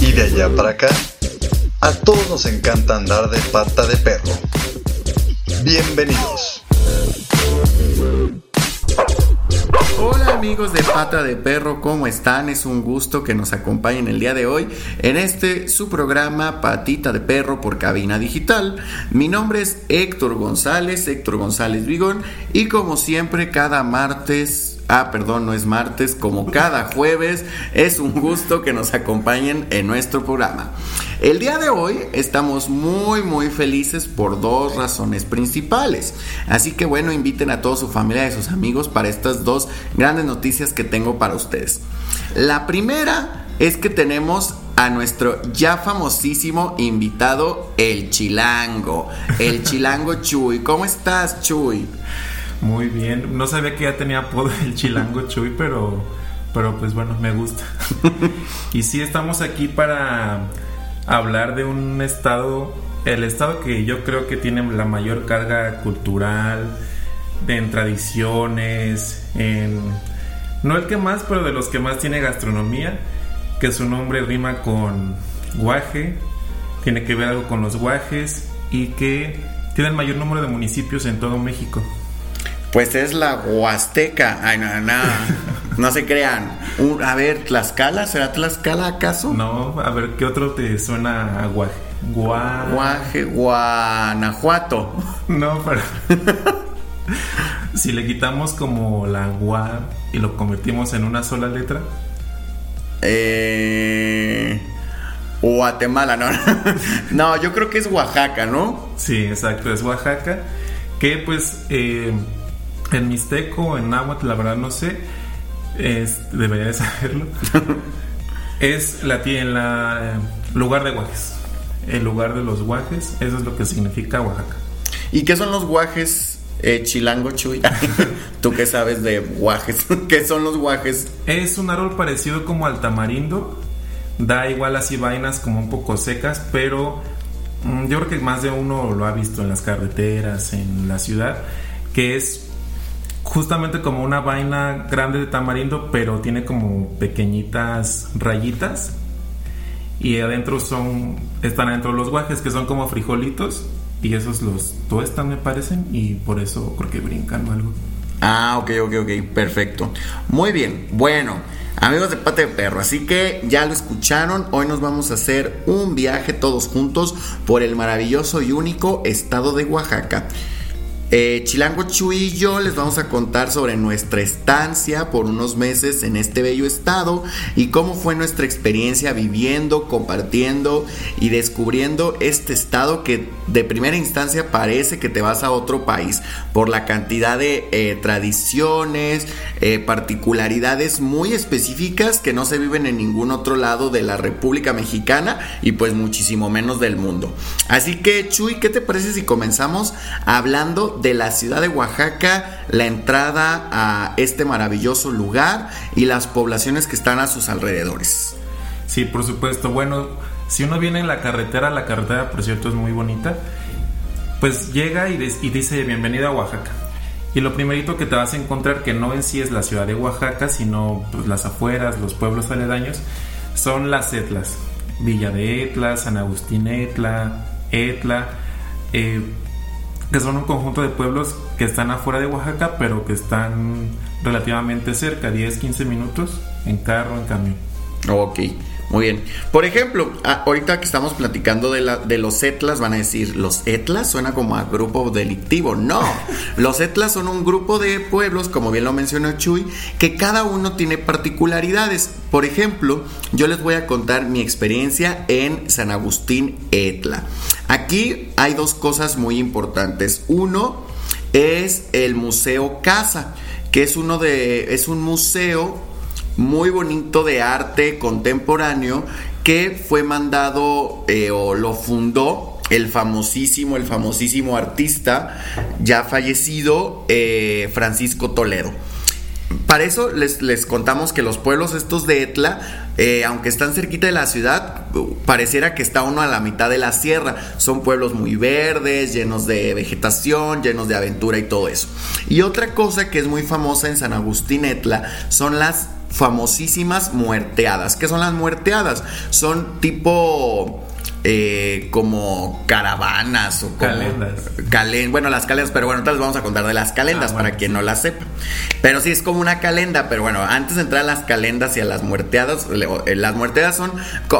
y de allá para acá, a todos nos encanta andar de pata de perro. Bienvenidos. Hola amigos de Pata de Perro, ¿cómo están? Es un gusto que nos acompañen el día de hoy en este su programa Patita de Perro por Cabina Digital. Mi nombre es Héctor González, Héctor González Vigón, y como siempre cada martes Ah, perdón, no es martes, como cada jueves, es un gusto que nos acompañen en nuestro programa. El día de hoy estamos muy muy felices por dos razones principales. Así que bueno, inviten a toda su familia y a sus amigos para estas dos grandes noticias que tengo para ustedes. La primera es que tenemos a nuestro ya famosísimo invitado, el Chilango. El Chilango Chuy. ¿Cómo estás, Chuy? Muy bien. No sabía que ya tenía apodo el chilango Chuy, pero, pero pues bueno, me gusta. y sí, estamos aquí para hablar de un estado, el estado que yo creo que tiene la mayor carga cultural, en tradiciones, en... No el que más, pero de los que más tiene gastronomía, que su nombre rima con guaje, tiene que ver algo con los guajes y que tiene el mayor número de municipios en todo México. Pues es la Huasteca. Ay, no, no, no se crean. a ver, ¿Tlaxcala? ¿Será Tlaxcala acaso? No, a ver, ¿qué otro te suena a guaje? Guaje, Guanajuato. No, pero... si le quitamos como la gua y lo convertimos en una sola letra. Eh... Guatemala, no. no, yo creo que es Oaxaca, ¿no? Sí, exacto, es Oaxaca. Que pues... Eh, en mixteco, en náhuatl, la verdad no sé. Es, debería de saberlo. es la en la eh, lugar de guajes. El lugar de los guajes, eso es lo que significa Oaxaca. ¿Y qué son los guajes? Eh, chilango Chuy. ¿Tú qué sabes de guajes? ¿Qué son los guajes? Es un árbol parecido como al tamarindo. Da igual así vainas como un poco secas, pero mm, yo creo que más de uno lo ha visto en las carreteras, en la ciudad, que es justamente como una vaina grande de tamarindo, pero tiene como pequeñitas rayitas. Y adentro son, están adentro los guajes, que son como frijolitos. Y esos los tuestan, me parecen. Y por eso creo que brincan o algo. Ah, ok, ok, ok, perfecto. Muy bien, bueno, amigos de Pate de Perro, así que ya lo escucharon, hoy nos vamos a hacer un viaje todos juntos por el maravilloso y único estado de Oaxaca. Eh, Chilango Chuy y yo les vamos a contar sobre nuestra estancia por unos meses en este bello estado y cómo fue nuestra experiencia viviendo, compartiendo y descubriendo este estado que de primera instancia parece que te vas a otro país por la cantidad de eh, tradiciones, eh, particularidades muy específicas que no se viven en ningún otro lado de la República Mexicana y pues muchísimo menos del mundo. Así que Chuy, ¿qué te parece si comenzamos hablando de la ciudad de Oaxaca, la entrada a este maravilloso lugar y las poblaciones que están a sus alrededores. Sí, por supuesto. Bueno, si uno viene en la carretera, la carretera por cierto es muy bonita, pues llega y, dice bienvenida a Oaxaca. Y lo primerito que te vas a encontrar, que no en sí es la ciudad de Oaxaca, sino pues, las afueras, los pueblos aledaños, son las Etlas. Villa de Etla, San Agustín Etla, Etla. Eh, que son un conjunto de pueblos que están afuera de Oaxaca, pero que están relativamente cerca, 10, 15 minutos en carro, en camión. Ok, muy bien. Por ejemplo, ahorita que estamos platicando de, la, de los etlas, van a decir, ¿los etlas suena como a grupo delictivo? No, los etlas son un grupo de pueblos, como bien lo mencionó Chuy, que cada uno tiene particularidades. Por ejemplo, yo les voy a contar mi experiencia en San Agustín Etla. Aquí hay dos cosas muy importantes. Uno es el Museo Casa, que es uno de es un museo muy bonito de arte contemporáneo que fue mandado eh, o lo fundó el famosísimo, el famosísimo artista ya fallecido eh, Francisco Toledo. Para eso les, les, contamos que los pueblos estos de Etla, eh, aunque están cerquita de la ciudad, pareciera que está uno a la mitad de la sierra. Son pueblos muy verdes, llenos de vegetación, llenos de aventura y todo eso. Y otra cosa que es muy famosa en San Agustín Etla son las famosísimas muerteadas. ¿Qué son las muerteadas? Son tipo eh, como caravanas o como calendas. bueno, las calendas, pero bueno, entonces vamos a contar de las calendas ah, para quien no las sepa. Pero sí es como una calenda, pero bueno, antes de entrar a las calendas y a las muerteadas, eh, las muerteadas son,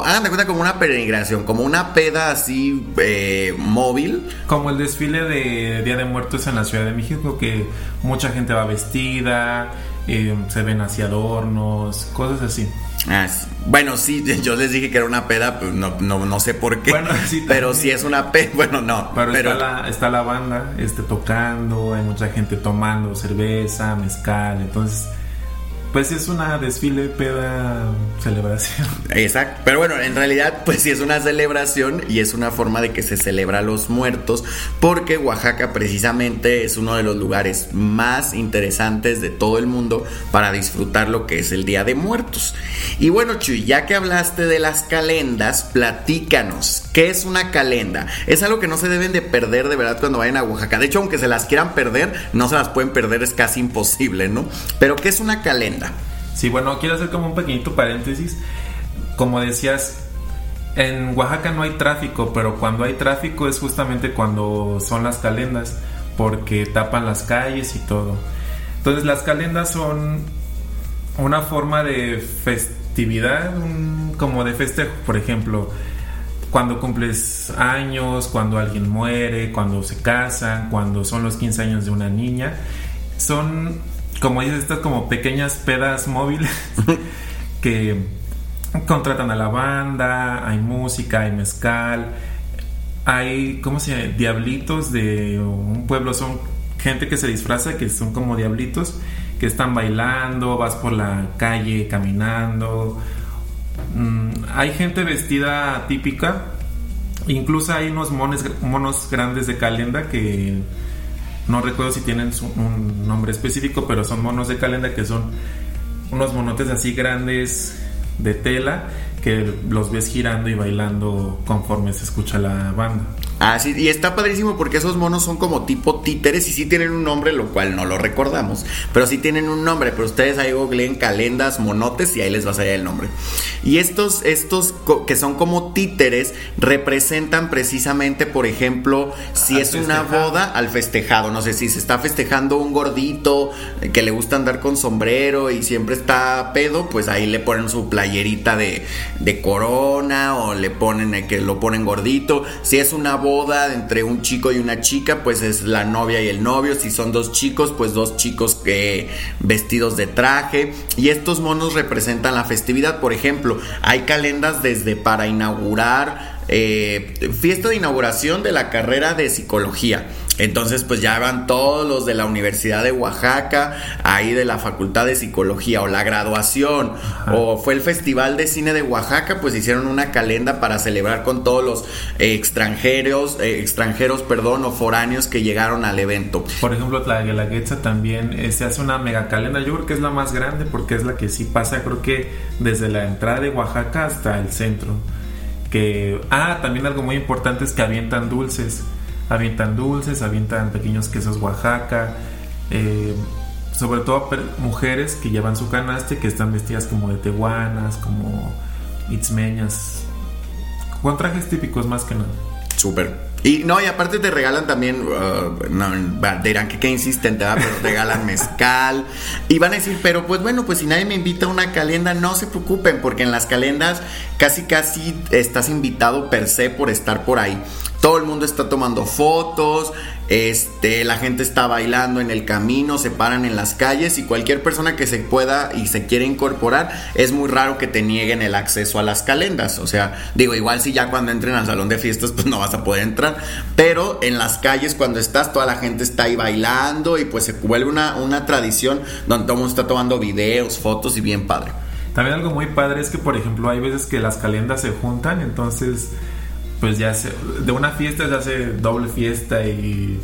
hagan de cuenta como una peregrinación, como una peda así eh, móvil. Como el desfile de Día de Muertos en la Ciudad de México, que mucha gente va vestida, se ven así adornos, cosas así. Ah, bueno, sí, yo les dije que era una peda, pues no, no, no sé por qué. pero si es una peda, bueno, no. Pero, Está, la, está la banda este, tocando, hay mucha gente tomando cerveza, mezcal, entonces pues es una desfile, peda, celebración. Exacto. Pero bueno, en realidad, pues sí es una celebración y es una forma de que se celebra a los muertos, porque Oaxaca precisamente es uno de los lugares más interesantes de todo el mundo para disfrutar lo que es el Día de Muertos. Y bueno, Chuy, ya que hablaste de las calendas, platícanos, ¿qué es una calenda? Es algo que no se deben de perder de verdad cuando vayan a Oaxaca. De hecho, aunque se las quieran perder, no se las pueden perder, es casi imposible, ¿no? Pero ¿qué es una calenda? Sí, bueno, quiero hacer como un pequeñito paréntesis. Como decías, en Oaxaca no hay tráfico, pero cuando hay tráfico es justamente cuando son las calendas, porque tapan las calles y todo. Entonces las calendas son una forma de festividad, como de festejo, por ejemplo, cuando cumples años, cuando alguien muere, cuando se casan, cuando son los 15 años de una niña. Son como dices, estas como pequeñas pedas móviles que contratan a la banda, hay música, hay mezcal, hay, ¿cómo se llama? Diablitos de un pueblo, son gente que se disfraza, que son como diablitos, que están bailando, vas por la calle caminando. Mm, hay gente vestida típica, incluso hay unos mones, monos grandes de calenda que no recuerdo si tienen un nombre específico, pero son monos de calenda que son unos monotes así grandes de tela que los ves girando y bailando conforme se escucha la banda. Ah, sí, y está padrísimo porque esos monos son como tipo títeres y sí tienen un nombre, lo cual no lo recordamos, pero sí tienen un nombre, pero ustedes ahí googleen calendas, monotes y ahí les va a salir el nombre. Y estos, estos que son como títeres representan precisamente, por ejemplo, si es una boda al festejado, no sé si se está festejando un gordito que le gusta andar con sombrero y siempre está pedo, pues ahí le ponen su playerita de, de corona o le ponen eh, que lo ponen gordito. Si es una boda entre un chico y una chica, pues es la novia y el novio. Si son dos chicos, pues dos chicos que vestidos de traje. Y estos monos representan la festividad. Por ejemplo, hay calendas desde para inaugurar eh, fiesta de inauguración de la carrera de psicología. Entonces, pues ya van todos los de la Universidad de Oaxaca, ahí de la Facultad de Psicología, o la graduación, o fue el Festival de Cine de Oaxaca, pues hicieron una calenda para celebrar con todos los eh, extranjeros, eh, extranjeros, perdón, o foráneos que llegaron al evento. Por ejemplo, la Guelaguetza también eh, se hace una mega calenda, yo creo que es la más grande porque es la que sí pasa, creo que desde la entrada de Oaxaca hasta el centro. Que, ah, también algo muy importante es que avientan dulces avientan dulces, avientan pequeños quesos Oaxaca, eh, sobre todo mujeres que llevan su canaste, que están vestidas como de tehuanas, como itzmeñas, con trajes típicos más que nada. Súper. Y no, y aparte te regalan también, uh, no, dirán que qué insistente, pero regalan mezcal. Y van a decir, pero pues bueno, pues si nadie me invita a una calenda, no se preocupen, porque en las calendas casi casi estás invitado per se por estar por ahí. Todo el mundo está tomando fotos, este, la gente está bailando en el camino, se paran en las calles y cualquier persona que se pueda y se quiere incorporar, es muy raro que te nieguen el acceso a las calendas. O sea, digo, igual si ya cuando entren al salón de fiestas, pues no vas a poder entrar. Pero en las calles, cuando estás, toda la gente está ahí bailando y pues se vuelve una, una tradición donde todo el mundo está tomando videos, fotos y bien padre. También algo muy padre es que, por ejemplo, hay veces que las calendas se juntan, entonces pues ya se, de una fiesta se hace doble fiesta y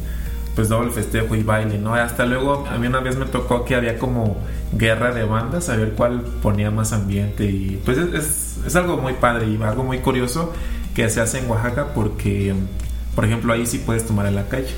pues doble festejo y baile, ¿no? Hasta luego a mí una vez me tocó que había como guerra de bandas, a ver cuál ponía más ambiente y pues es, es, algo muy padre y algo muy curioso que se hace en Oaxaca porque, por ejemplo, ahí sí puedes tomar en la calle.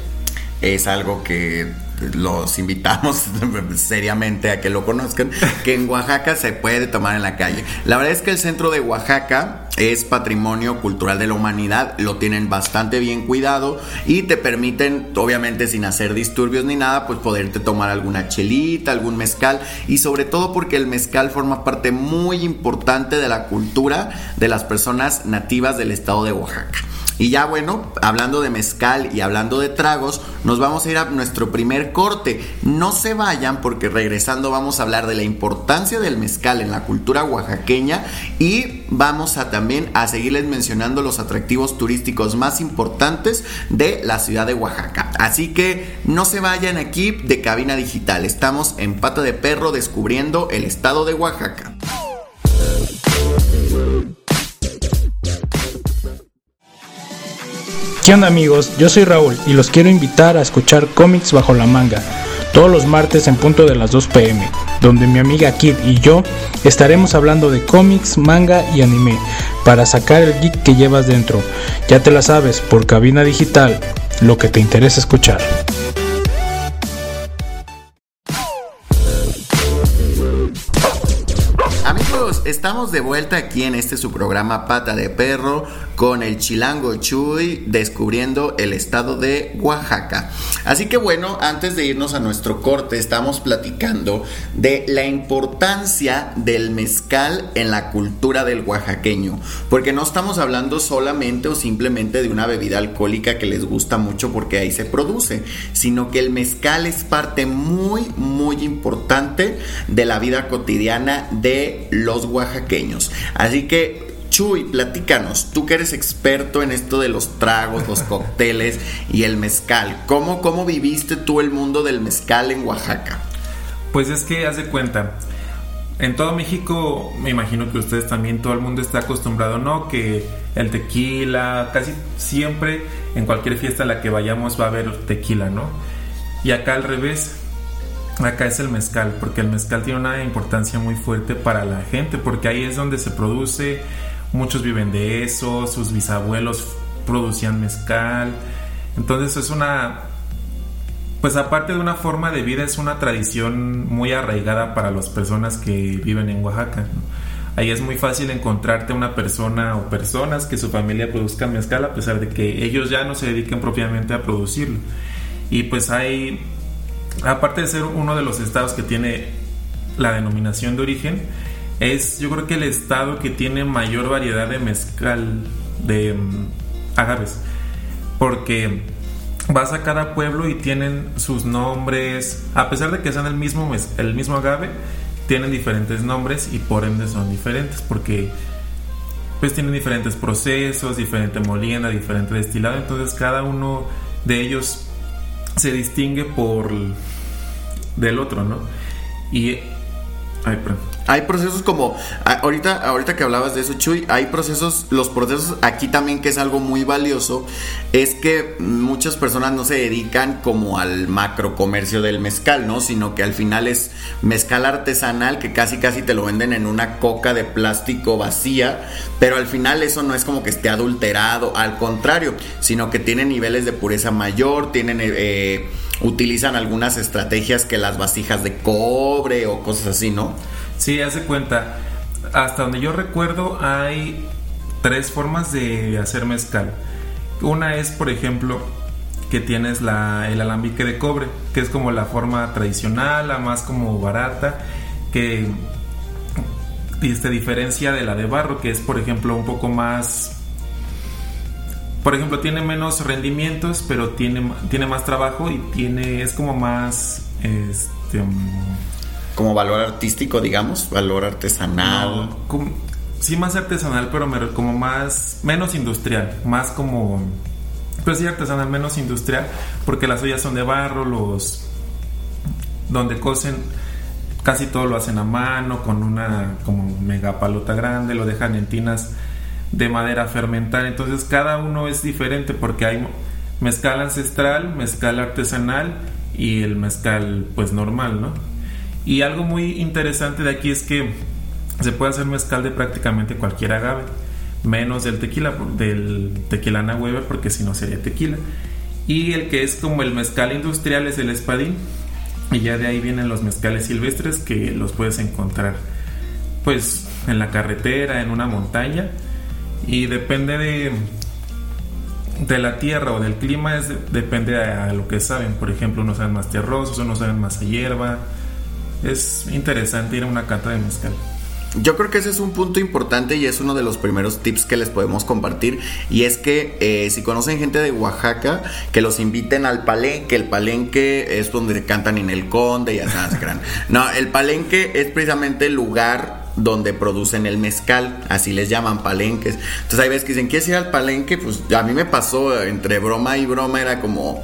Es algo que los invitamos seriamente a que lo conozcan, que en Oaxaca se puede tomar en la calle. La verdad es que el centro de Oaxaca es patrimonio cultural de la humanidad, lo tienen bastante bien cuidado y te permiten, obviamente sin hacer disturbios ni nada, pues poderte tomar alguna chelita, algún mezcal y sobre todo porque el mezcal forma parte muy importante de la cultura de las personas nativas del estado de Oaxaca. Y ya bueno, hablando de mezcal y hablando de tragos, nos vamos a ir a nuestro primer corte. No se vayan porque regresando vamos a hablar de la importancia del mezcal en la cultura oaxaqueña y vamos a también a seguirles mencionando los atractivos turísticos más importantes de la ciudad de Oaxaca. Así que no se vayan aquí de cabina digital. Estamos en Pata de Perro descubriendo el estado de Oaxaca. ¿Qué onda amigos? Yo soy Raúl y los quiero invitar a escuchar cómics bajo la manga todos los martes en punto de las 2 pm, donde mi amiga Kid y yo estaremos hablando de cómics, manga y anime para sacar el geek que llevas dentro. Ya te la sabes, por cabina digital, lo que te interesa escuchar. Estamos de vuelta aquí en este su programa Pata de Perro con el Chilango Chuy descubriendo el estado de Oaxaca. Así que bueno, antes de irnos a nuestro corte, estamos platicando de la importancia del mezcal en la cultura del oaxaqueño, porque no estamos hablando solamente o simplemente de una bebida alcohólica que les gusta mucho porque ahí se produce, sino que el mezcal es parte muy, muy importante de la vida cotidiana de los oaxaqueños. Así que Chuy, platícanos, tú que eres experto en esto de los tragos, los cócteles y el mezcal, ¿cómo, ¿cómo viviste tú el mundo del mezcal en Oaxaca? Pues es que, haz de cuenta, en todo México, me imagino que ustedes también, todo el mundo está acostumbrado, ¿no? Que el tequila, casi siempre, en cualquier fiesta a la que vayamos va a haber tequila, ¿no? Y acá al revés, acá es el mezcal, porque el mezcal tiene una importancia muy fuerte para la gente, porque ahí es donde se produce, muchos viven de eso, sus bisabuelos producían mezcal, entonces es una, pues aparte de una forma de vida, es una tradición muy arraigada para las personas que viven en Oaxaca. Ahí es muy fácil encontrarte una persona o personas que su familia produzca mezcal a pesar de que ellos ya no se dediquen propiamente a producirlo. Y pues hay aparte de ser uno de los estados que tiene la denominación de origen, es yo creo que el estado que tiene mayor variedad de mezcal, de mm, agaves, porque vas a cada pueblo y tienen sus nombres, a pesar de que sean el mismo, el mismo agave, tienen diferentes nombres y por ende son diferentes, porque pues tienen diferentes procesos, diferente molienda, diferente destilado, entonces cada uno de ellos se distingue por del otro, ¿no? Y hay procesos como ahorita ahorita que hablabas de eso Chuy, hay procesos, los procesos aquí también que es algo muy valioso es que muchas personas no se dedican como al macro comercio del mezcal, ¿no? Sino que al final es mezcal artesanal que casi casi te lo venden en una coca de plástico vacía, pero al final eso no es como que esté adulterado, al contrario, sino que tiene niveles de pureza mayor, tienen eh, utilizan algunas estrategias que las vasijas de cobre o cosas así, ¿no? Sí, hace cuenta. Hasta donde yo recuerdo hay tres formas de hacer mezcal. Una es, por ejemplo, que tienes la, el alambique de cobre, que es como la forma tradicional, la más como barata, que se diferencia de la de barro, que es, por ejemplo, un poco más por ejemplo, tiene menos rendimientos, pero tiene, tiene más trabajo y tiene, es como más, este, como valor artístico, digamos, valor artesanal. sí, más artesanal, pero como más, menos industrial, más como, pues sí, artesanal, menos industrial, porque las ollas son de barro, los, donde cosen, casi todo lo hacen a mano, con una como mega palota grande, lo dejan en tinas de madera fermentar. Entonces cada uno es diferente porque hay mezcal ancestral, mezcal artesanal y el mezcal pues normal, ¿no? Y algo muy interesante de aquí es que se puede hacer mezcal de prácticamente cualquier agave, menos del tequila, del tequila Weber porque si no sería tequila. Y el que es como el mezcal industrial es el espadín. Y ya de ahí vienen los mezcales silvestres que los puedes encontrar pues en la carretera, en una montaña. Y depende de, de la tierra o del clima, es, depende a lo que saben. Por ejemplo, unos saben más tierrosos, unos saben más a hierba. Es interesante ir a una cata de mezcal. Yo creo que ese es un punto importante y es uno de los primeros tips que les podemos compartir. Y es que eh, si conocen gente de Oaxaca, que los inviten al palenque. El palenque es donde cantan en el conde, ya sabes, gran. No, el palenque es precisamente el lugar donde producen el mezcal, así les llaman palenques. Entonces hay veces que dicen, ¿quieres ir al palenque? Pues a mí me pasó entre broma y broma, era como,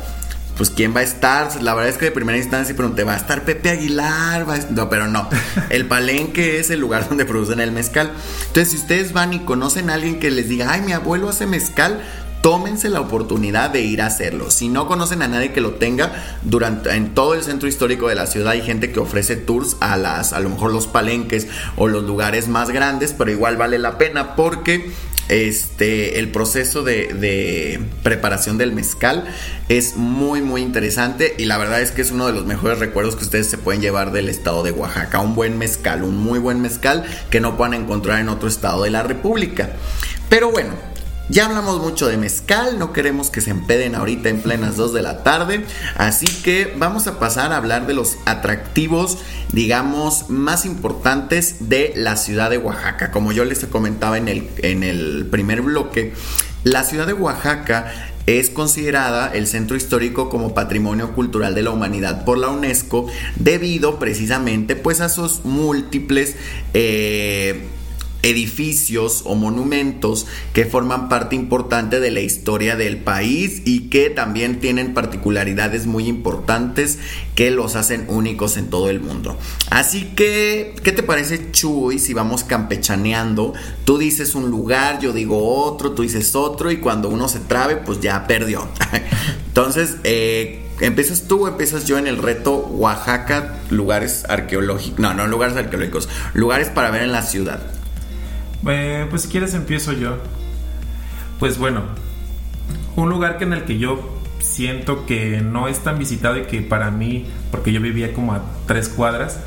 pues quién va a estar. La verdad es que de primera instancia pregunté, ¿va a estar Pepe Aguilar? No, pero no. El palenque es el lugar donde producen el mezcal. Entonces, si ustedes van y conocen a alguien que les diga, ay, mi abuelo hace mezcal, tómense la oportunidad de ir a hacerlo. Si no conocen a nadie que lo tenga, durante en todo el centro histórico de la ciudad hay gente que ofrece tours a las a lo mejor los palenques o los lugares más grandes, pero igual vale la pena porque este, el proceso de, preparación del mezcal es muy muy interesante y la verdad es que es uno de los mejores recuerdos que ustedes se pueden llevar del estado de Oaxaca. Un buen mezcal, un muy buen mezcal que no puedan encontrar en otro estado de la República. Pero bueno, ya hablamos mucho de mezcal, no queremos que se empeden ahorita en plenas 2 de la tarde, así que vamos a pasar a hablar de los atractivos, digamos, más importantes de la ciudad de Oaxaca. Como yo les comentaba en el, en el primer bloque, la ciudad de Oaxaca es considerada el centro histórico como patrimonio cultural de la humanidad por la UNESCO debido precisamente pues a sus múltiples eh, edificios o monumentos que forman parte importante de la historia del país y que también tienen particularidades muy importantes que los hacen únicos en todo el mundo. Así que, ¿qué te parece Chuy si vamos campechaneando? Tú dices un lugar, yo digo otro, tú dices otro y cuando uno se trabe pues ya perdió. Entonces, eh, ¿Empiezas tú empiezas yo en el reto Oaxaca, lugares arqueológicos? No, no lugares arqueológicos, lugares para ver en la ciudad. Eh, pues si quieres empiezo yo. Pues bueno, un lugar que en el que yo siento que no es tan visitado y que para mí, porque yo vivía como a tres cuadras,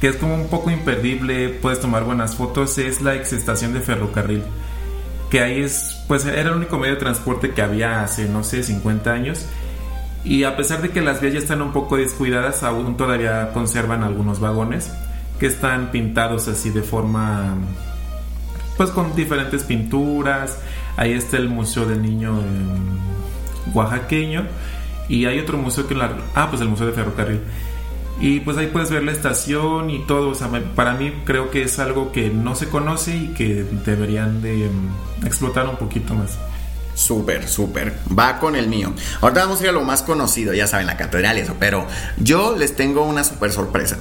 que es como un poco imperdible, puedes tomar buenas fotos, es la ex estación de ferrocarril. Que ahí es, pues era el único medio de transporte que había hace, no sé, 50 años. Y a pesar de que las vías ya están un poco descuidadas, aún todavía conservan algunos vagones que están pintados así de forma pues con diferentes pinturas. Ahí está el Museo del Niño oaxaqueño. Y hay otro museo que la... Ah, pues el Museo de Ferrocarril. Y pues ahí puedes ver la estación y todo. O sea, para mí creo que es algo que no se conoce y que deberían de mm, explotar un poquito más. Súper, súper. Va con el mío. Ahorita vamos a ir a lo más conocido, ya saben, la catedral y eso. Pero yo les tengo una súper sorpresa.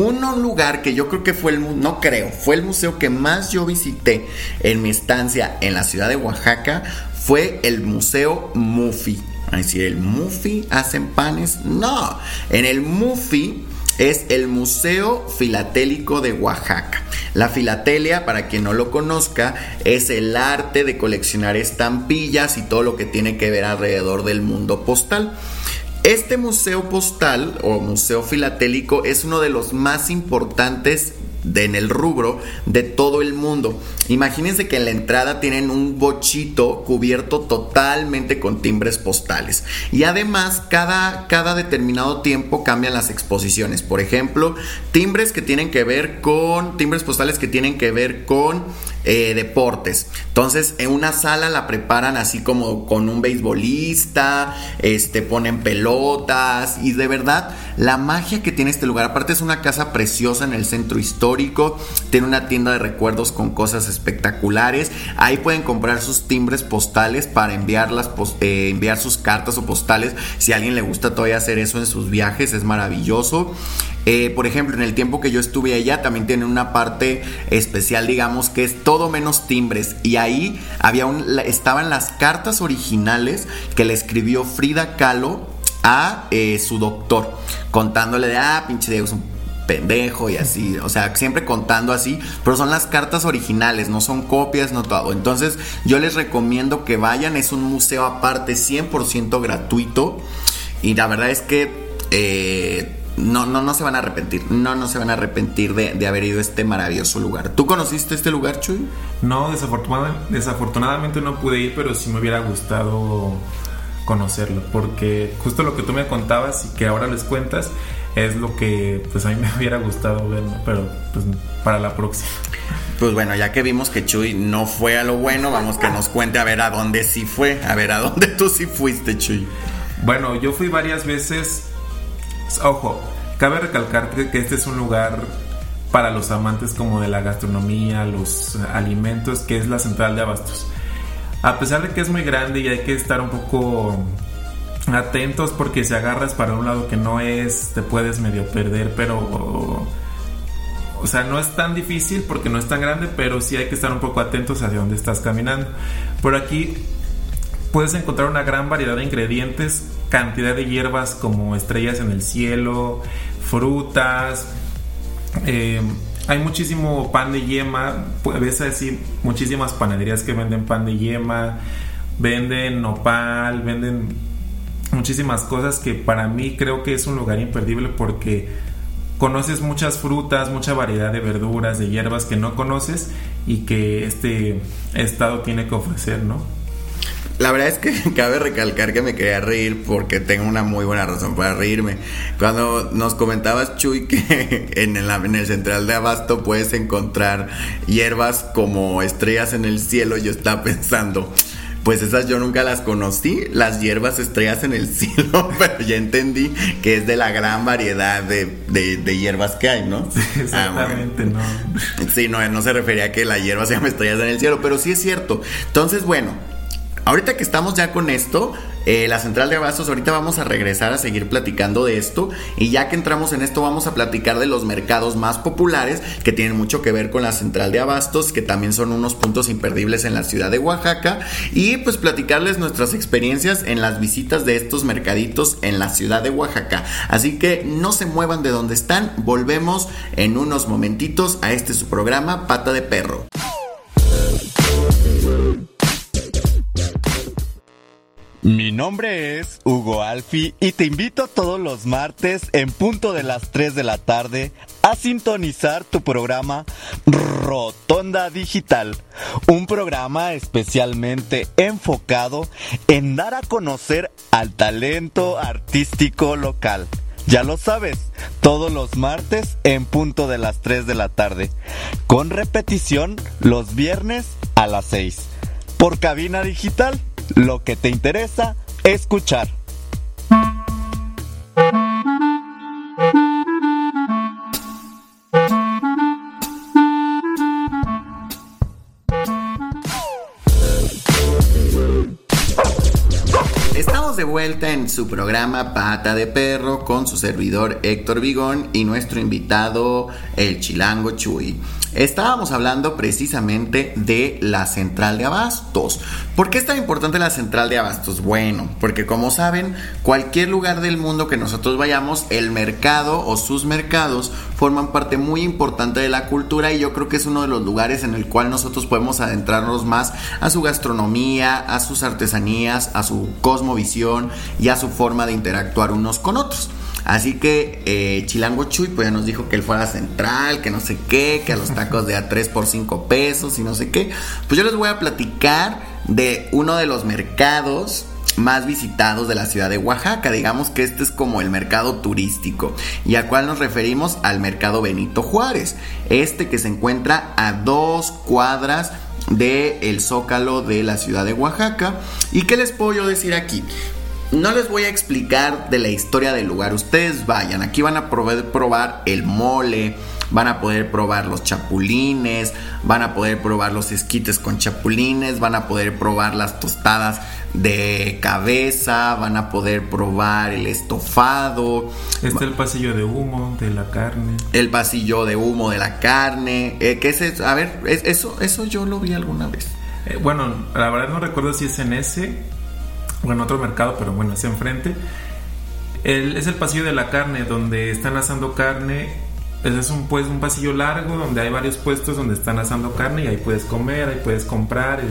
Un lugar que yo creo que fue el, no creo, fue el museo que más yo visité en mi estancia en la ciudad de Oaxaca, fue el Museo Mufi. A decir, ¿el Mufi hacen panes? No, en el Mufi es el Museo Filatélico de Oaxaca. La filatelia, para quien no lo conozca, es el arte de coleccionar estampillas y todo lo que tiene que ver alrededor del mundo postal. Este museo postal o museo filatélico es uno de los más importantes en el rubro de todo el mundo. Imagínense que en la entrada tienen un bochito cubierto totalmente con timbres postales. Y además, cada, cada determinado tiempo cambian las exposiciones. Por ejemplo, timbres que tienen que ver con. timbres postales que tienen que ver con eh, deportes. Entonces, en una sala la preparan así como con un beisbolista, este, ponen pelotas y de verdad la magia que tiene este lugar. Aparte es una casa preciosa en el centro histórico, tiene una tienda de recuerdos con cosas espectaculares. Ahí pueden comprar sus timbres postales para enviarlas, eh, enviar sus cartas o postales. Si a alguien le gusta todavía hacer eso en sus viajes, es maravilloso. Eh, por ejemplo, en el tiempo que yo estuve allá también tiene una parte especial, digamos, que es todo menos timbres. Y ahí había un, estaban las cartas originales que le escribió Frida Kahlo a eh, su doctor, contándole de, ah, pinche Dios, pendejo y así, o sea, siempre contando así, pero son las cartas originales, no son copias, no todo. Entonces, yo les recomiendo que vayan, es un museo aparte 100% gratuito y la verdad es que eh, no, no, no se van a arrepentir, no, no se van a arrepentir de, de, haber ido a este maravilloso lugar. ¿Tú conociste este lugar, Chuy? No, desafortunadamente, desafortunadamente no pude ir, pero sí me hubiera gustado conocerlo, porque justo lo que tú me contabas y que ahora les cuentas es lo que pues a mí me hubiera gustado ver, pero pues para la próxima. Pues bueno, ya que vimos que Chuy no fue a lo bueno, vamos que nos cuente a ver a dónde sí fue, a ver a dónde tú sí fuiste, Chuy. Bueno, yo fui varias veces Ojo, cabe recalcar que este es un lugar para los amantes como de la gastronomía, los alimentos, que es la central de abastos. A pesar de que es muy grande y hay que estar un poco atentos porque si agarras para un lado que no es, te puedes medio perder, pero... O sea, no es tan difícil porque no es tan grande, pero sí hay que estar un poco atentos hacia dónde estás caminando. Por aquí puedes encontrar una gran variedad de ingredientes cantidad de hierbas como estrellas en el cielo, frutas. Eh, hay muchísimo pan de yema. Puedes decir muchísimas panaderías que venden pan de yema, venden nopal, venden muchísimas cosas que para mí creo que es un lugar imperdible porque conoces muchas frutas, mucha variedad de verduras, de hierbas que no conoces y que este estado tiene que ofrecer, ¿no? La verdad es que cabe recalcar que me quería reír porque tengo una muy buena razón para reírme. Cuando nos comentabas, Chuy, que en el, en el central de Abasto puedes encontrar hierbas como estrellas en el cielo, yo estaba pensando, pues esas yo nunca las conocí, las hierbas estrellas en el cielo, pero ya entendí que es de la gran variedad de, de, hierbas que hay, ¿no? Sí, exactamente, no. Sí, no, no se refería a que la hierba se llama estrellas en el cielo, pero sí es cierto. Entonces, bueno, Ahorita que estamos ya con esto, eh, la central de abastos, ahorita vamos a regresar a seguir platicando de esto y ya que entramos en esto vamos a platicar de los mercados más populares que tienen mucho que ver con la central de abastos, que también son unos puntos imperdibles en la ciudad de Oaxaca y pues platicarles nuestras experiencias en las visitas de estos mercaditos en la ciudad de Oaxaca. Así que no se muevan de donde están, volvemos en unos momentitos a este su programa Pata de Perro. Mi nombre es Hugo Alfi y te invito todos los martes en punto de las 3 de la tarde a sintonizar tu programa Rotonda Digital, un programa especialmente enfocado en dar a conocer al talento artístico local. Ya lo sabes, todos los martes en punto de las 3 de la tarde, con repetición los viernes a las 6, por cabina digital lo que te interesa escuchar. Estamos de vuelta en su programa Pata de Perro con su servidor Héctor Vigón y nuestro invitado el Chilango Chuy. Estábamos hablando precisamente de la central de abastos. ¿Por qué es tan importante la central de abastos? Bueno, porque como saben, cualquier lugar del mundo que nosotros vayamos, el mercado o sus mercados forman parte muy importante de la cultura y yo creo que es uno de los lugares en el cual nosotros podemos adentrarnos más a su gastronomía, a sus artesanías, a su cosmovisión y a su forma de interactuar unos con otros. Así que eh, Chilango Chuy pues ya nos dijo que él fuera central, que no sé qué, que a los tacos de a 3 por 5 pesos y no sé qué. Pues yo les voy a platicar de uno de los mercados más visitados de la ciudad de Oaxaca. Digamos que este es como el mercado turístico. ¿Y a cuál nos referimos? Al mercado Benito Juárez. Este que se encuentra a dos cuadras del el zócalo de la ciudad de Oaxaca. ¿Y qué les puedo yo decir aquí? No les voy a explicar de la historia del lugar, ustedes vayan, aquí van a poder probar el mole, van a poder probar los chapulines, van a poder probar los esquites con chapulines, van a poder probar las tostadas de cabeza, van a poder probar el estofado. Está el pasillo de humo de la carne. El pasillo de humo de la carne. Eh, ¿Qué es eso? A ver, eso, eso yo lo vi alguna vez. Eh, bueno, la verdad no recuerdo si es en ese o en otro mercado, pero bueno, es enfrente. Es el pasillo de la carne, donde están asando carne ese es un, pues, un pasillo largo donde hay varios puestos donde están asando carne y ahí puedes comer, ahí puedes comprar.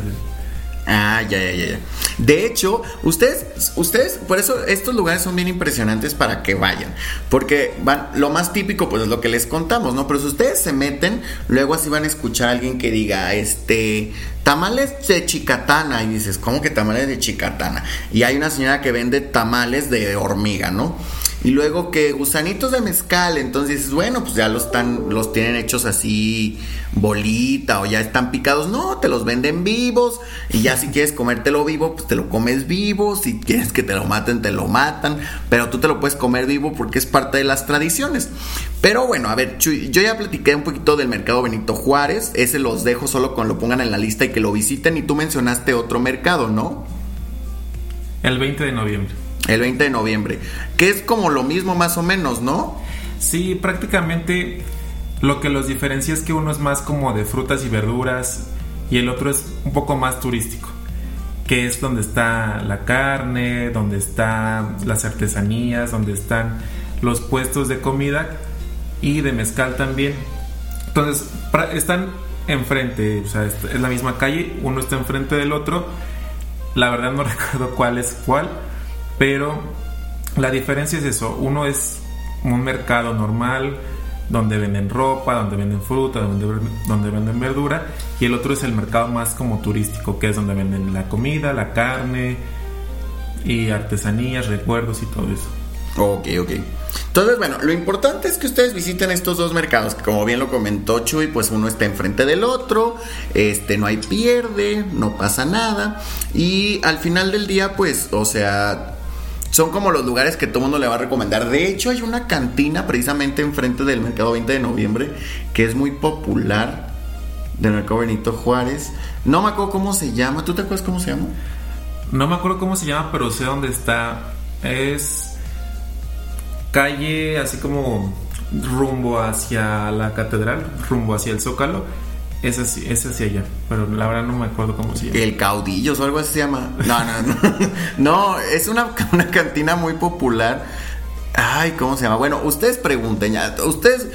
Ah, ya, ya, ya. De hecho, ustedes, ustedes, por eso estos lugares son bien impresionantes para que vayan. Porque van, lo más típico, pues es lo que les contamos, ¿no? Pero si ustedes se meten, luego así van a escuchar a alguien que diga, este, tamales de chicatana. Y dices, ¿cómo que tamales de chicatana? Y hay una señora que vende tamales de hormiga, ¿no? Y luego que gusanitos de mezcal, entonces dices, bueno, pues ya los están, los tienen hechos así bolita o ya están picados. No, te los venden vivos y ya si quieres comértelo vivo, pues te lo comes vivo. Si quieres que te lo maten, te lo matan. Pero tú te lo puedes comer vivo porque es parte de las tradiciones. Pero bueno, a ver, yo ya platiqué un poquito del mercado Benito Juárez. Ese los dejo solo con lo pongan en la lista que lo visiten. Y tú mencionaste otro mercado, ¿no? El 20 de noviembre. El 20 de noviembre. Que es como lo mismo más o menos, ¿no? Sí, prácticamente lo que los diferencia es que uno es más como de frutas y verduras y el otro es un poco más turístico, que es donde está la carne, donde están las artesanías, donde están los puestos de comida y de mezcal también. Entonces, están enfrente, o sea, es la misma calle, uno está enfrente del otro. La verdad no recuerdo cuál es cuál, pero la diferencia es eso, uno es un mercado normal donde venden ropa, donde venden fruta, donde, venden verdura, y el otro es el mercado más como turístico, que es donde venden la comida, la carne y artesanías, recuerdos y todo eso. Ok, ok. Entonces, bueno, lo importante es que ustedes visiten estos dos mercados, que como bien lo comentó Chuy, pues uno está enfrente del otro, este no hay pierde, no pasa nada, y al final del día, pues, o sea, son como los lugares que todo mundo le va a recomendar. De hecho, hay una cantina precisamente enfrente del Mercado 20 de Noviembre que es muy popular del Mercado Benito Juárez. No me acuerdo cómo se llama. ¿Tú te acuerdas cómo se llama? No me acuerdo cómo se llama, pero sé dónde está. Es calle así como rumbo hacia la catedral, rumbo hacia el Zócalo ese sí, ese sí allá, pero la verdad no me acuerdo cómo se llama. El caudillo o algo así se llama. No, no, no. no, es una, una cantina muy popular. Ay, ¿cómo se llama? Bueno, ustedes pregunten ya. Ustedes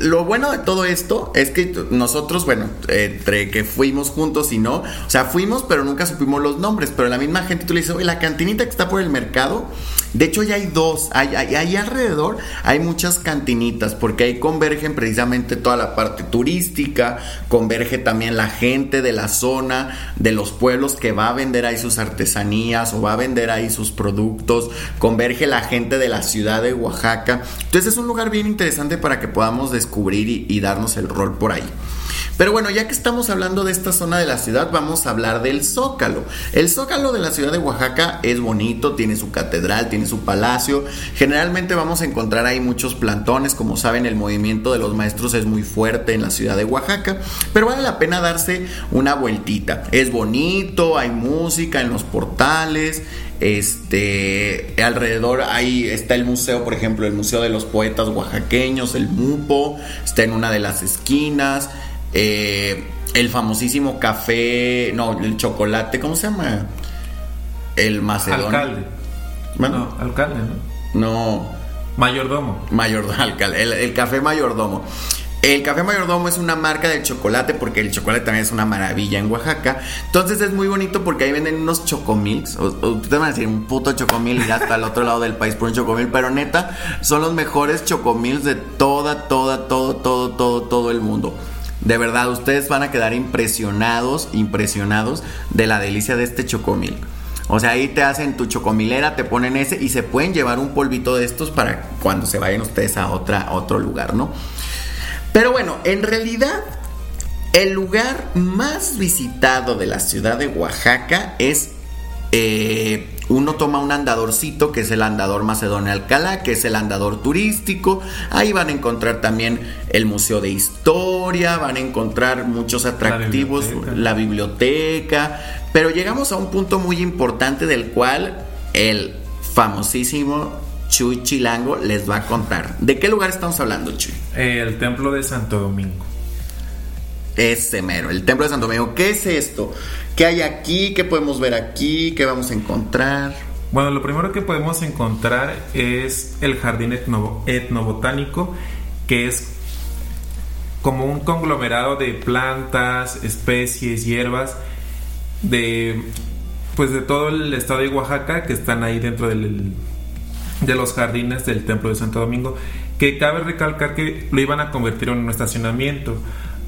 lo bueno de todo esto es que nosotros, bueno, entre que fuimos juntos y no, o sea, fuimos, pero nunca supimos los nombres. Pero la misma gente tú le dices, oye, la cantinita que está por el mercado, de hecho ya hay dos, hay, hay, alrededor hay muchas cantinitas, porque ahí convergen precisamente toda la parte turística, converge también la gente de la zona, de los pueblos que va a vender ahí sus artesanías o va a vender ahí sus productos, converge la gente de la ciudad de Oaxaca. Entonces es un lugar bien interesante para que podamos descubrir y, darnos el rol por ahí. Pero bueno, ya que estamos hablando de esta zona de la ciudad, vamos a hablar del Zócalo. El Zócalo de la ciudad de Oaxaca es bonito, tiene su catedral, tiene su palacio. Generalmente vamos a encontrar ahí muchos plantones, como saben, el movimiento de los maestros es muy fuerte en la ciudad de Oaxaca, pero vale la pena darse una vueltita. Es bonito, hay música en los portales, este, alrededor ahí está el museo, por ejemplo, el Museo de los Poetas Oaxaqueños, el MUPO, está en una de las esquinas. Eh, el famosísimo café, no, el chocolate, ¿cómo se llama? El Macedón. Alcalde. Bueno, alcalde, ¿no? No. Mayordomo. Mayordomo, alcalde. el café mayordomo. El café mayordomo es una marca de chocolate porque el chocolate también es una maravilla en Oaxaca. Entonces es muy bonito porque ahí venden unos chocomilks. O, te van a decir un puto chocomil ir hasta el otro lado del país por un chocomil. Pero neta, son los mejores chocomils de toda, toda, todo, todo, todo, todo el mundo. De verdad, ustedes van a quedar impresionados, impresionados de la delicia de este chocomil. O sea, ahí te hacen tu chocomilera, te ponen ese y se pueden llevar un polvito de estos para cuando se vayan ustedes a, otra, otro lugar, ¿no? Pero bueno, en realidad el lugar más visitado de la ciudad de Oaxaca es... Eh, uno toma un andadorcito, que es el andador Macedonia Alcalá, que es el andador turístico. Ahí van a encontrar también el Museo de Historia, van a encontrar muchos atractivos, la biblioteca. Pero llegamos a un punto muy importante del cual el famosísimo Chuy Chilango les va a contar. ¿De qué lugar estamos hablando, Chuy? El Templo de Santo Domingo. Ese mero, el Templo de Santo Domingo. ¿Qué es esto? ¿Qué hay aquí? ¿Qué podemos ver aquí? ¿Qué vamos a encontrar? Bueno, lo primero que podemos encontrar es el Jardín etnobotánico, que es como un conglomerado de plantas, especies, hierbas de pues de todo el estado de Oaxaca que están ahí dentro del, de los jardines del templo de Santo Domingo que cabe recalcar que lo iban a convertir en un estacionamiento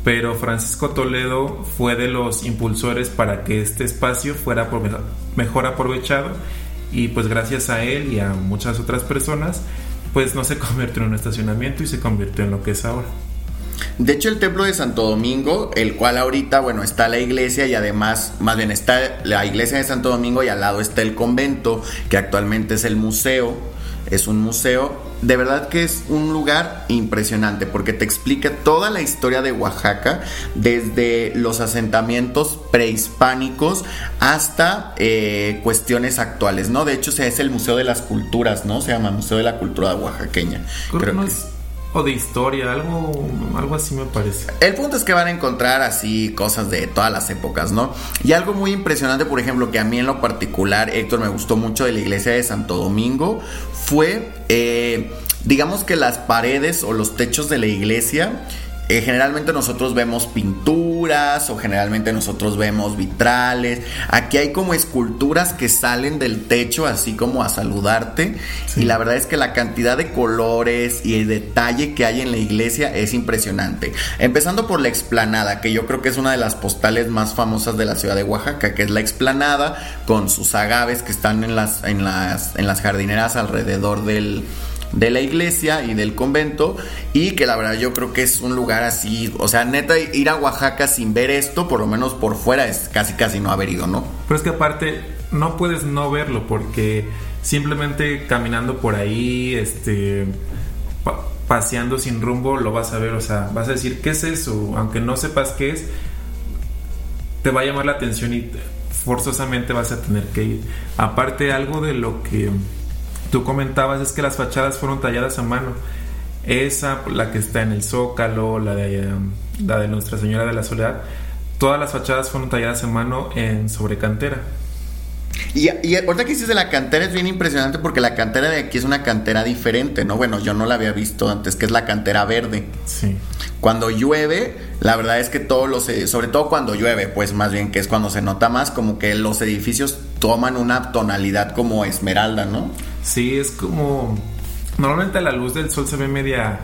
pero Francisco Toledo fue de los impulsores para que este espacio fuera mejor aprovechado y pues gracias a él y a muchas otras personas pues no se convirtió en un estacionamiento y se convirtió en lo que es ahora. De hecho, el templo de Santo Domingo, el cual ahorita, bueno, está la iglesia y además, más bien está la iglesia de Santo Domingo y al lado está el convento, que actualmente es el museo, es un museo. De verdad que es un lugar impresionante porque te explica toda la historia de Oaxaca, desde los asentamientos prehispánicos hasta eh, cuestiones actuales, ¿no? De hecho, es el Museo de las Culturas, ¿no? Se llama Museo de la Cultura Oaxaqueña. Creo, que o de historia, algo, algo así me parece. El punto es que van a encontrar así cosas de todas las épocas, ¿no? Y algo muy impresionante, por ejemplo, que a mí en lo particular, Héctor, me gustó mucho de la iglesia de Santo Domingo, fue, eh, digamos que las paredes o los techos de la iglesia eh, generalmente nosotros vemos pinturas o generalmente nosotros vemos vitrales. Aquí hay como esculturas que salen del techo así como a saludarte. Y la verdad es que la cantidad de colores y el detalle que hay en la iglesia es impresionante. Empezando por la explanada, que yo creo que es una de las postales más famosas de la ciudad de Oaxaca, que es la explanada con sus agaves que están en las, en las, en las jardineras alrededor del de la iglesia y del convento y que la verdad yo creo que es un lugar así, o sea, neta ir a Oaxaca sin ver esto, por lo menos por fuera es casi casi no haber ido, ¿no? Pero es que aparte no puedes no verlo porque simplemente caminando por ahí, este paseando sin rumbo lo vas a ver, o sea, vas a decir, ¿qué es eso? Aunque no sepas qué es, te va a llamar la atención y forzosamente vas a tener que ir. Aparte algo de lo que tú comentabas es que las fachadas fueron talladas a mano. Esa, la que está en el Zócalo, la de, um, la de Nuestra Señora de la Soledad, todas las fachadas fueron talladas a mano en sobrecantera. Y, y ahorita que dices de la cantera es bien impresionante porque la cantera de aquí es una cantera diferente, ¿no? Bueno, yo no la había visto antes, que es la cantera verde. Sí. Cuando llueve, la verdad es que todos los, e, sobre todo cuando llueve, pues más bien que es cuando se nota más, como que los edificios toman una tonalidad como esmeralda, ¿no? Sí, es como... Normalmente la luz del sol se ve media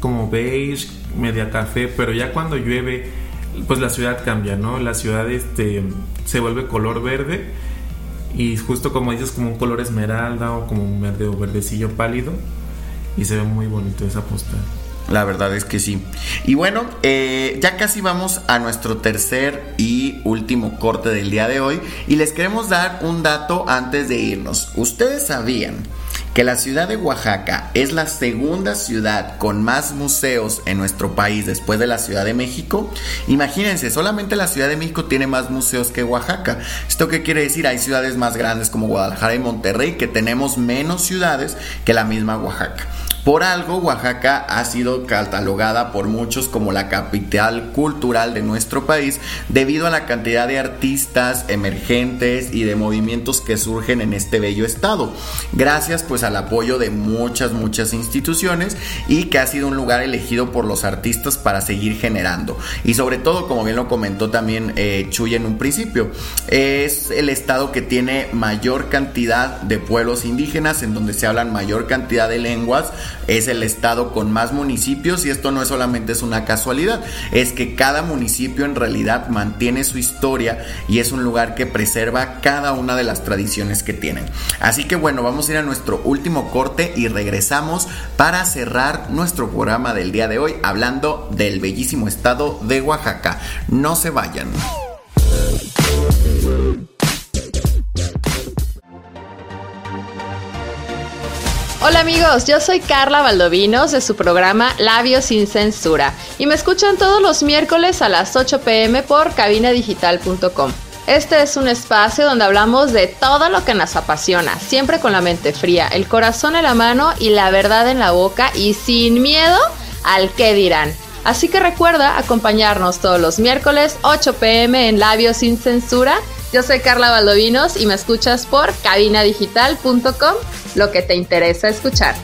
como beige, media café, pero ya cuando llueve, pues la ciudad cambia, ¿no? La ciudad este, se vuelve color verde y justo como dices, como un color esmeralda o como un verde o verdecillo pálido y se ve muy bonito esa postal. La verdad es que sí. Y bueno, eh, ya casi vamos a nuestro tercer y último corte del día de hoy. Y les queremos dar un dato antes de irnos. Ustedes sabían que la ciudad de Oaxaca es la segunda ciudad con más museos en nuestro país después de la Ciudad de México. Imagínense, solamente la Ciudad de México tiene más museos que Oaxaca. ¿Esto qué quiere decir? Hay ciudades más grandes como Guadalajara y Monterrey que tenemos menos ciudades que la misma Oaxaca. Por algo, Oaxaca ha sido catalogada por muchos como la capital cultural de nuestro país debido a la cantidad de artistas emergentes y de movimientos que surgen en este bello estado. Gracias pues al apoyo de muchas, muchas instituciones y que ha sido un lugar elegido por los artistas para seguir generando. Y sobre todo, como bien lo comentó también eh, Chuy en un principio, es el estado que tiene mayor cantidad de pueblos indígenas en donde se hablan mayor cantidad de lenguas es el estado con más municipios y esto no es solamente es una casualidad, es que cada municipio en realidad mantiene su historia y es un lugar que preserva cada una de las tradiciones que tienen. Así que bueno, vamos a ir a nuestro último corte y regresamos para cerrar nuestro programa del día de hoy hablando del bellísimo estado de Oaxaca. No se vayan. Hola amigos, yo soy Carla Valdovinos de su programa Labios sin Censura y me escuchan todos los miércoles a las 8 pm por cabinadigital.com. Este es un espacio donde hablamos de todo lo que nos apasiona, siempre con la mente fría, el corazón en la mano y la verdad en la boca y sin miedo al que dirán. Así que recuerda acompañarnos todos los miércoles 8 pm en Labios sin Censura yo soy Carla Baldovinos y me escuchas por cabinadigital.com, lo que te interesa escuchar.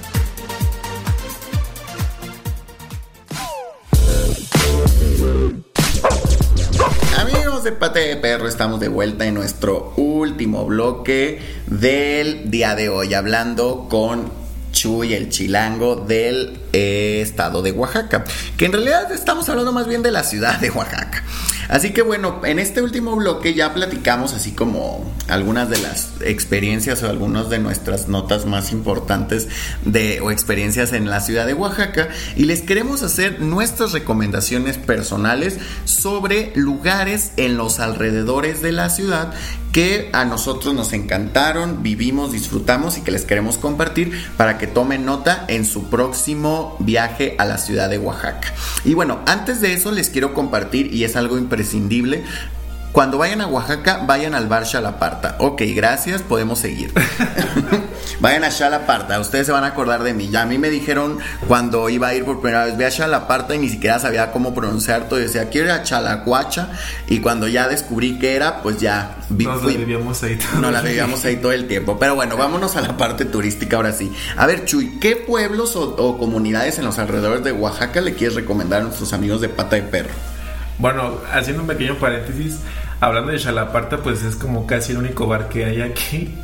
Amigos de Pate de Perro, estamos de vuelta en nuestro último bloque del día de hoy, hablando con Chuy, el chilango del eh, estado de Oaxaca, que en realidad estamos hablando más bien de la ciudad de Oaxaca. Así que bueno, en este último bloque ya platicamos así como algunas de las experiencias o algunas de nuestras notas más importantes de o experiencias en la ciudad de Oaxaca y les queremos hacer nuestras recomendaciones personales sobre lugares en los alrededores de la ciudad que a nosotros nos encantaron, vivimos, disfrutamos y que les queremos compartir para que tomen nota en su próximo viaje a la ciudad de Oaxaca. Y bueno, antes de eso les quiero compartir, y es algo imprescindible, cuando vayan a Oaxaca, vayan al bar Chalaparta. Ok, gracias, podemos seguir. vayan a Chalaparta, ustedes se van a acordar de mí. Ya a mí me dijeron cuando iba a ir por primera vez, ve a Chalaparta y ni siquiera sabía cómo pronunciar todo. Decía, quiero ir a Chalacuacha. Y cuando ya descubrí que era, pues ya vi, Nos la vivíamos ahí todo No la vivíamos ahí todo el tiempo. Pero bueno, vámonos a la parte turística ahora sí. A ver, Chuy, ¿qué pueblos o, o comunidades en los alrededores de Oaxaca le quieres recomendar a nuestros amigos de Pata de Perro? Bueno, haciendo un pequeño paréntesis, hablando de Chalaparta, pues es como casi el único bar que hay aquí.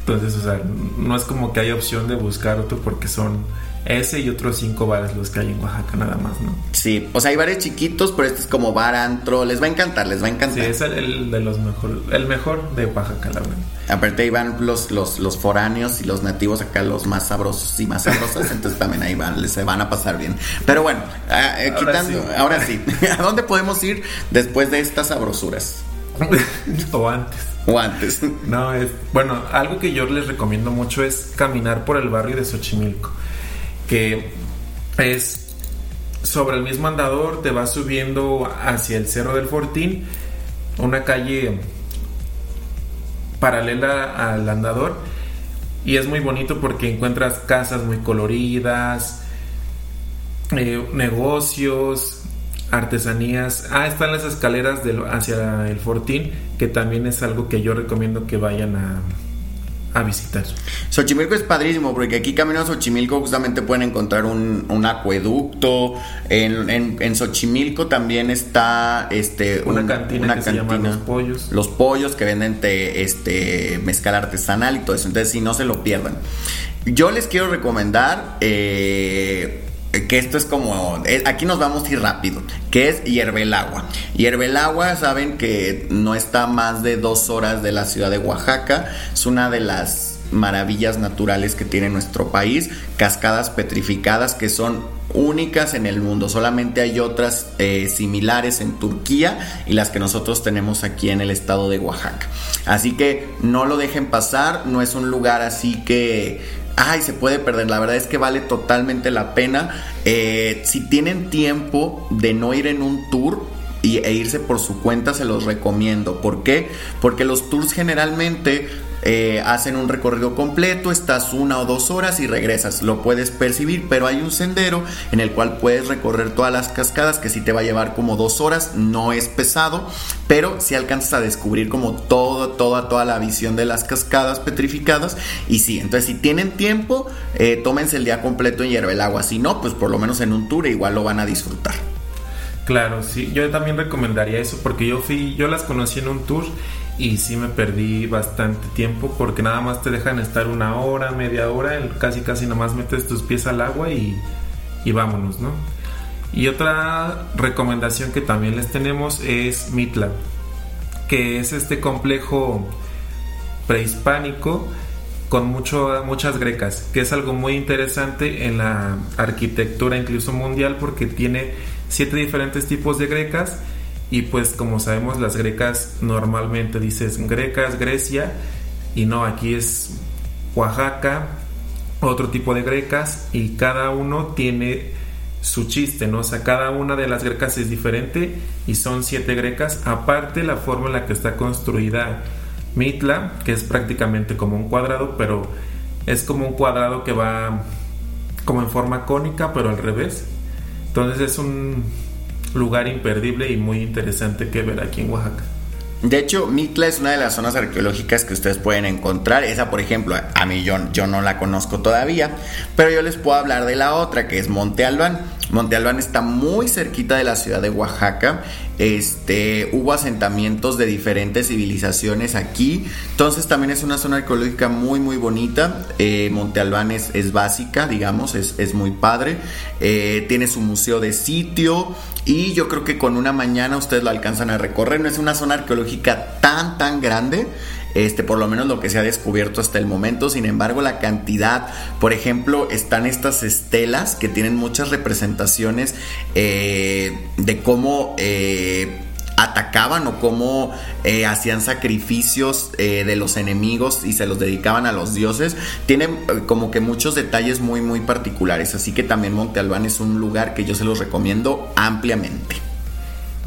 Entonces, o sea, no es como que haya opción de buscar otro porque son ese y otros cinco bares los que hay en Oaxaca nada más, ¿no? Sí, o sea, hay bares chiquitos, pero este es como bar antro, les va a encantar, les va a encantar. Sí, es el, de los mejor, el mejor de Oaxaca, la verdad. Aparte ahí van los, los, los foráneos y los nativos acá, los más sabrosos y más sabrosas, entonces también ahí van, les se van a pasar bien. Pero bueno, ah, eh, quitando, ahora sí, ¿a dónde podemos ir después de estas sabrosuras? o antes. O antes. No, es. Bueno, algo que yo les recomiendo mucho es caminar por el barrio de Xochimilco. Que es sobre el mismo andador, te vas subiendo hacia el Cerro del Fortín, una calle paralela al andador. Y es muy bonito porque encuentras casas muy coloridas, eh, negocios, artesanías. Ah, están las escaleras hacia el Fortín, que también es algo que yo recomiendo que vayan a, a visitar. Xochimilco es padrísimo porque aquí camino a Xochimilco justamente pueden encontrar un, acueducto. En, en, Xochimilco también está este una cantina que se llama Los Pollos. Los pollos que venden este mezcal artesanal y todo eso. Entonces, si no se lo pierdan. Yo les quiero recomendar eh, que esto es como, aquí nos vamos a ir rápido, que es Hierve el Agua. Hierve el Agua, saben que no está más de dos horas de la ciudad de Oaxaca, es una de las maravillas naturales que tiene nuestro país, cascadas petrificadas que son únicas en el mundo, solamente hay otras eh, similares en Turquía y las que nosotros tenemos aquí en el estado de Oaxaca. Así que no lo dejen pasar, no es un lugar así que ay, se puede perder. La verdad es que vale totalmente la pena. Eh, si tienen tiempo de no ir en un tour, e irse por su cuenta se los recomiendo. ¿Por qué? Porque los tours generalmente eh, hacen un recorrido completo, estás una o dos horas y regresas. Lo puedes percibir, pero hay un sendero en el cual puedes recorrer todas las cascadas que sí te va a llevar como dos horas. No es pesado, pero si alcanzas a descubrir como todo, toda, toda la visión de las cascadas petrificadas. Y sí, entonces si tienen tiempo, eh, tómense el día completo en hierve el agua. Si no, pues por lo menos en un tour igual lo van a disfrutar. Claro, sí, yo también recomendaría eso porque yo fui, yo las conocí en un tour y sí me perdí bastante tiempo porque nada más te dejan estar una hora, media hora, casi casi nada más metes tus pies al agua y, y vámonos, ¿no? Y otra recomendación que también les tenemos es Mitla, que es este complejo prehispánico con mucho, muchas grecas, que es algo muy interesante en la arquitectura incluso mundial porque tiene siete diferentes tipos de grecas y pues como sabemos las grecas normalmente dices grecas, Grecia y no, aquí es Oaxaca, otro tipo de grecas y cada uno tiene su chiste, ¿no? O sea, cada una de las grecas es diferente y son siete grecas, aparte la forma en la que está construida Mitla, que es prácticamente como un cuadrado, pero es como un cuadrado que va como en forma cónica, pero al revés. Entonces es un lugar imperdible y muy interesante que ver aquí en Oaxaca. De hecho, Mitla es una de las zonas arqueológicas que ustedes pueden encontrar. Esa, por ejemplo, a mí yo, yo no la conozco todavía, pero yo les puedo hablar de la otra, que es Monte Albán. Monte Albán está muy cerquita de la ciudad de Oaxaca este, hubo asentamientos de diferentes civilizaciones aquí. Entonces también es una zona arqueológica muy muy bonita. Eh, Monte Albán es, básica, digamos, es, muy padre. Eh, tiene su museo de sitio y yo creo que con una mañana ustedes lo alcanzan a recorrer. No es una zona arqueológica tan tan grande este, por lo menos lo que se ha descubierto hasta el momento. Sin embargo, la cantidad, por ejemplo, están estas estelas que tienen muchas representaciones eh, de cómo eh, atacaban o cómo eh, hacían sacrificios de los enemigos y se los dedicaban a los dioses. Tienen como que muchos detalles muy muy particulares, así que también Monte Albán es un lugar que yo se los recomiendo ampliamente.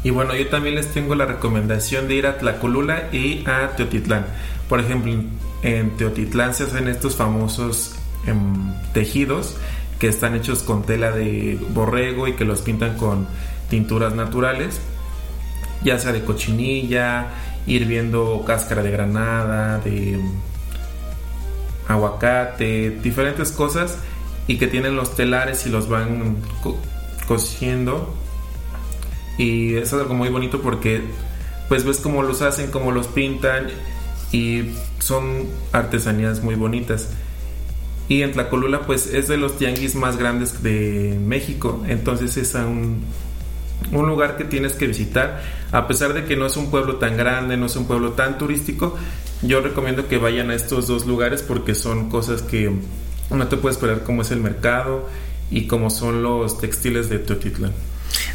Y bueno, yo también les tengo la recomendación de ir a Tlacolula y a Teotitlán. Por ejemplo, en Teotitlán se hacen estos famosos em, tejidos que están hechos con tela de borrego y que los pintan con tinturas naturales, ya sea de cochinilla, ir viendo cáscara de granada, de em, aguacate, diferentes cosas y que tienen los telares y los van cociendo y es algo muy bonito porque pues ves cómo los hacen, cómo los pintan y son artesanías muy bonitas. Y en Tlacolula pues es de los tianguis más grandes de México, entonces es un, un lugar que tienes que visitar, a pesar de que no es un pueblo tan grande, no es un pueblo tan turístico, yo recomiendo que vayan a estos dos lugares porque son cosas que no te puedes esperar cómo es el mercado y cómo son los textiles de Teotitlán.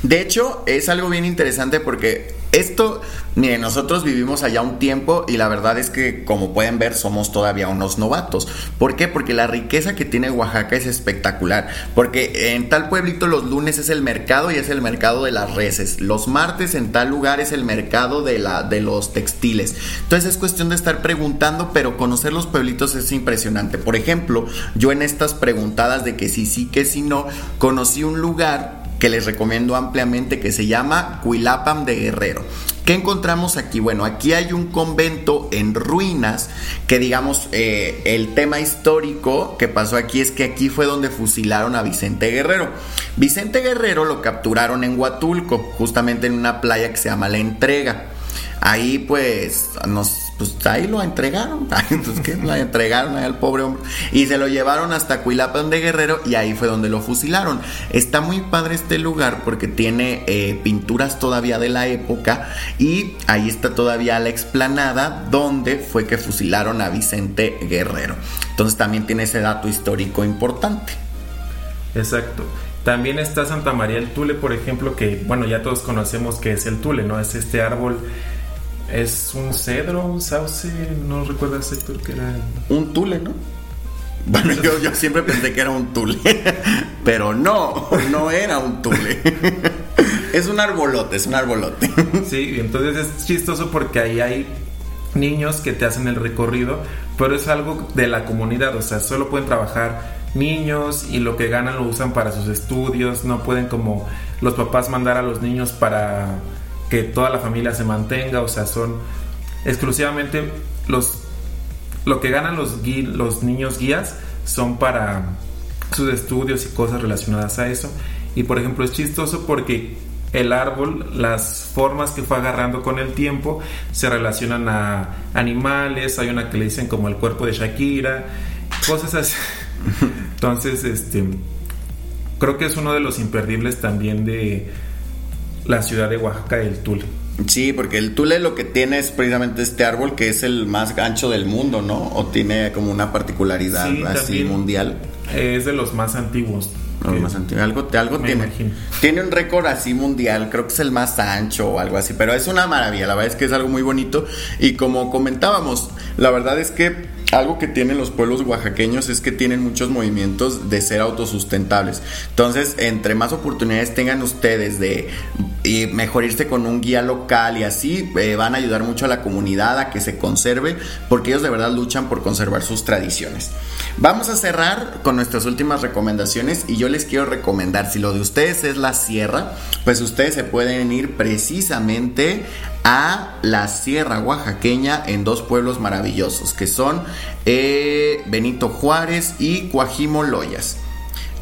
De hecho, es algo bien interesante porque esto, miren, nosotros vivimos allá un tiempo y la verdad es que, como pueden ver, somos todavía unos novatos. ¿Por qué? Porque la riqueza que tiene Oaxaca es espectacular. Porque en tal pueblito los lunes es el mercado y es el mercado de las reses. Los martes en tal lugar es el mercado de, la, de los textiles. Entonces es cuestión de estar preguntando, pero conocer los pueblitos es impresionante. Por ejemplo, yo en estas preguntadas de que sí, sí, que sí, no, conocí un lugar que les recomiendo ampliamente que se llama Cuilapam de Guerrero. ¿Qué encontramos aquí? Bueno, aquí hay un convento en ruinas que digamos eh, el tema histórico que pasó aquí es que aquí fue donde fusilaron a Vicente Guerrero. Vicente Guerrero lo capturaron en Huatulco, justamente en una playa que se llama La Entrega. Ahí pues nos pues ahí lo entregaron. Entonces, ¿qué? Lo entregaron ahí al pobre hombre. Y se lo llevaron hasta Cuilapan de Guerrero y ahí fue donde lo fusilaron. Está muy padre este lugar porque tiene eh, pinturas todavía de la época y ahí está todavía la explanada donde fue que fusilaron a Vicente Guerrero. Entonces también tiene ese dato histórico importante. Exacto. También está Santa María el Tule, por ejemplo, que bueno, ya todos conocemos que es el Tule, ¿no? Es este árbol es un cedro, un sauce, no recuerdo el sector que era. Un tule, ¿no? Bueno, yo, yo siempre pensé que era un tule, pero no, no era un tule. Es un arbolote, es un arbolote. Sí, entonces es chistoso porque ahí hay niños que te hacen el recorrido, pero es algo de la comunidad, o sea, solo pueden trabajar niños y lo que ganan lo usan para sus estudios, no pueden como los papás mandar a los niños para que toda la familia se mantenga, o sea, son exclusivamente los lo que ganan los, los niños guías son para sus estudios y cosas relacionadas a eso. Y por ejemplo es chistoso porque el árbol, las formas que fue agarrando con el tiempo se relacionan a animales, hay una que le dicen como el cuerpo de Shakira, cosas así. Entonces, este creo que es uno de los imperdibles también de la ciudad de Oaxaca, el Tule. Sí, porque el Tule lo que tiene es precisamente este árbol que es el más ancho del mundo, ¿no? O tiene como una particularidad así mundial. Es de los más antiguos. más antiguos. Algo, algo tiene. Tiene un récord así mundial, creo que es el más ancho o algo así, pero es una maravilla, la verdad es que es algo muy bonito. Y como comentábamos, la verdad es que algo que tienen los pueblos oaxaqueños es que tienen muchos movimientos de ser autosustentables. Entonces, entre más oportunidades tengan ustedes de y mejor irse con un guía local y así eh, van a ayudar mucho a la comunidad a que se conserve porque ellos de verdad luchan por conservar sus tradiciones. Vamos a cerrar con nuestras últimas recomendaciones y yo les quiero recomendar si lo de ustedes es la sierra, pues ustedes se pueden ir precisamente a la sierra oaxaqueña en dos pueblos maravillosos que son eh, Benito Juárez y Cuajimo Loyas.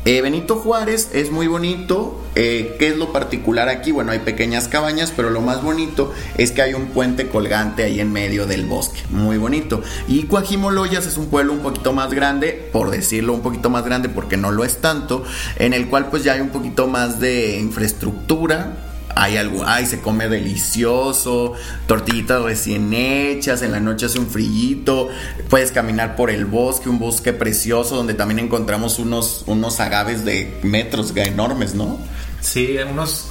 Eh, Benito Juárez es muy bonito. Eh, ¿Qué es lo particular aquí? Bueno, hay pequeñas cabañas, pero lo más bonito es que hay un puente colgante ahí en medio del bosque. Muy bonito. Y Coajimoloyas es un pueblo un poquito más grande, por decirlo un poquito más grande porque no lo es tanto, en el cual pues ya hay un poquito más de infraestructura hay algo, ay, se come delicioso, tortillitas recién hechas, en la noche hace un frillito, puedes caminar por el bosque, un bosque precioso donde también encontramos unos, unos agaves de metros enormes, ¿no? Sí, unos,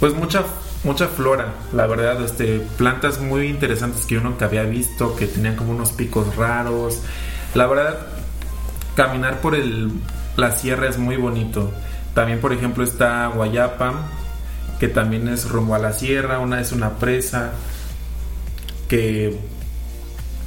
pues mucha, mucha flora, la verdad, este, plantas muy interesantes que uno que había visto, que tenían como unos picos raros, la verdad, caminar por el, la sierra es muy bonito. También, por ejemplo, está Guayapa, que también es rumbo a la sierra, una es una presa que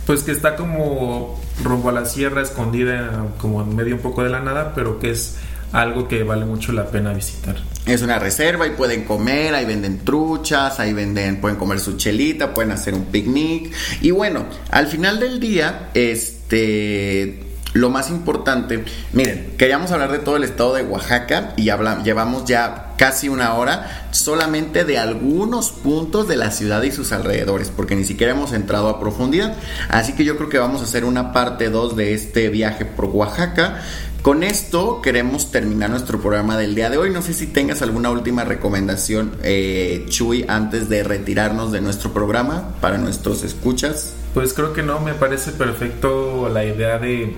pues que está como rumbo a la sierra escondida como en medio un poco de la nada, pero que es algo que vale mucho la pena visitar. Es una reserva y pueden comer, ahí venden truchas, ahí venden, pueden comer su chelita, pueden hacer un picnic. Y bueno, al final del día, este lo más importante, miren, queríamos hablar de todo el estado de Oaxaca y llevamos ya casi una hora solamente de algunos puntos de la ciudad y sus alrededores, porque ni siquiera hemos entrado a profundidad. Así que yo creo que vamos a hacer una parte 2 de este viaje por Oaxaca. Con esto queremos terminar nuestro programa del día de hoy. No sé si tengas alguna última recomendación, eh, Chuy, antes de retirarnos de nuestro programa para nuestros escuchas. Pues creo que no, me parece perfecto la idea de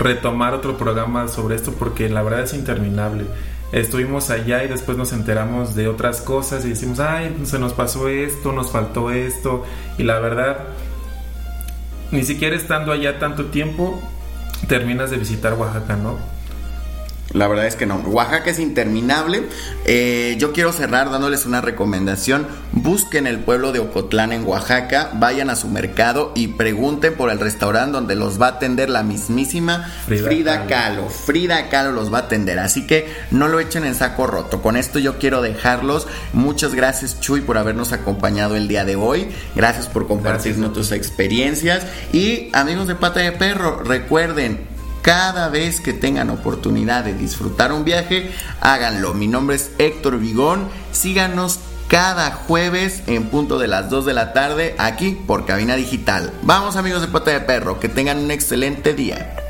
retomar otro programa sobre esto porque la verdad es interminable. Estuvimos allá y después nos enteramos de otras cosas y decimos, ay, se nos pasó esto, nos faltó esto. Y la verdad, ni siquiera estando allá tanto tiempo, terminas de visitar Oaxaca, ¿no? La verdad es que no. Oaxaca es interminable. Eh, yo quiero cerrar dándoles una recomendación. Busquen el pueblo de Ocotlán en Oaxaca, vayan a su mercado y pregunten por el restaurante donde los va a atender la mismísima Frida, Kahlo. Frida Kahlo los va a atender. Así que no lo echen en saco roto. Con esto yo quiero dejarlos. Muchas gracias Chuy por habernos acompañado el día de hoy. Gracias por compartirnos tus experiencias. Y amigos de Pata de Perro, recuerden, cada vez que tengan oportunidad de disfrutar un viaje, háganlo. Mi nombre es Héctor Vigón. Síganos cada jueves en punto de las 2 de la tarde aquí por Cabina Digital. Vamos amigos de Pata de Perro, que tengan un excelente día.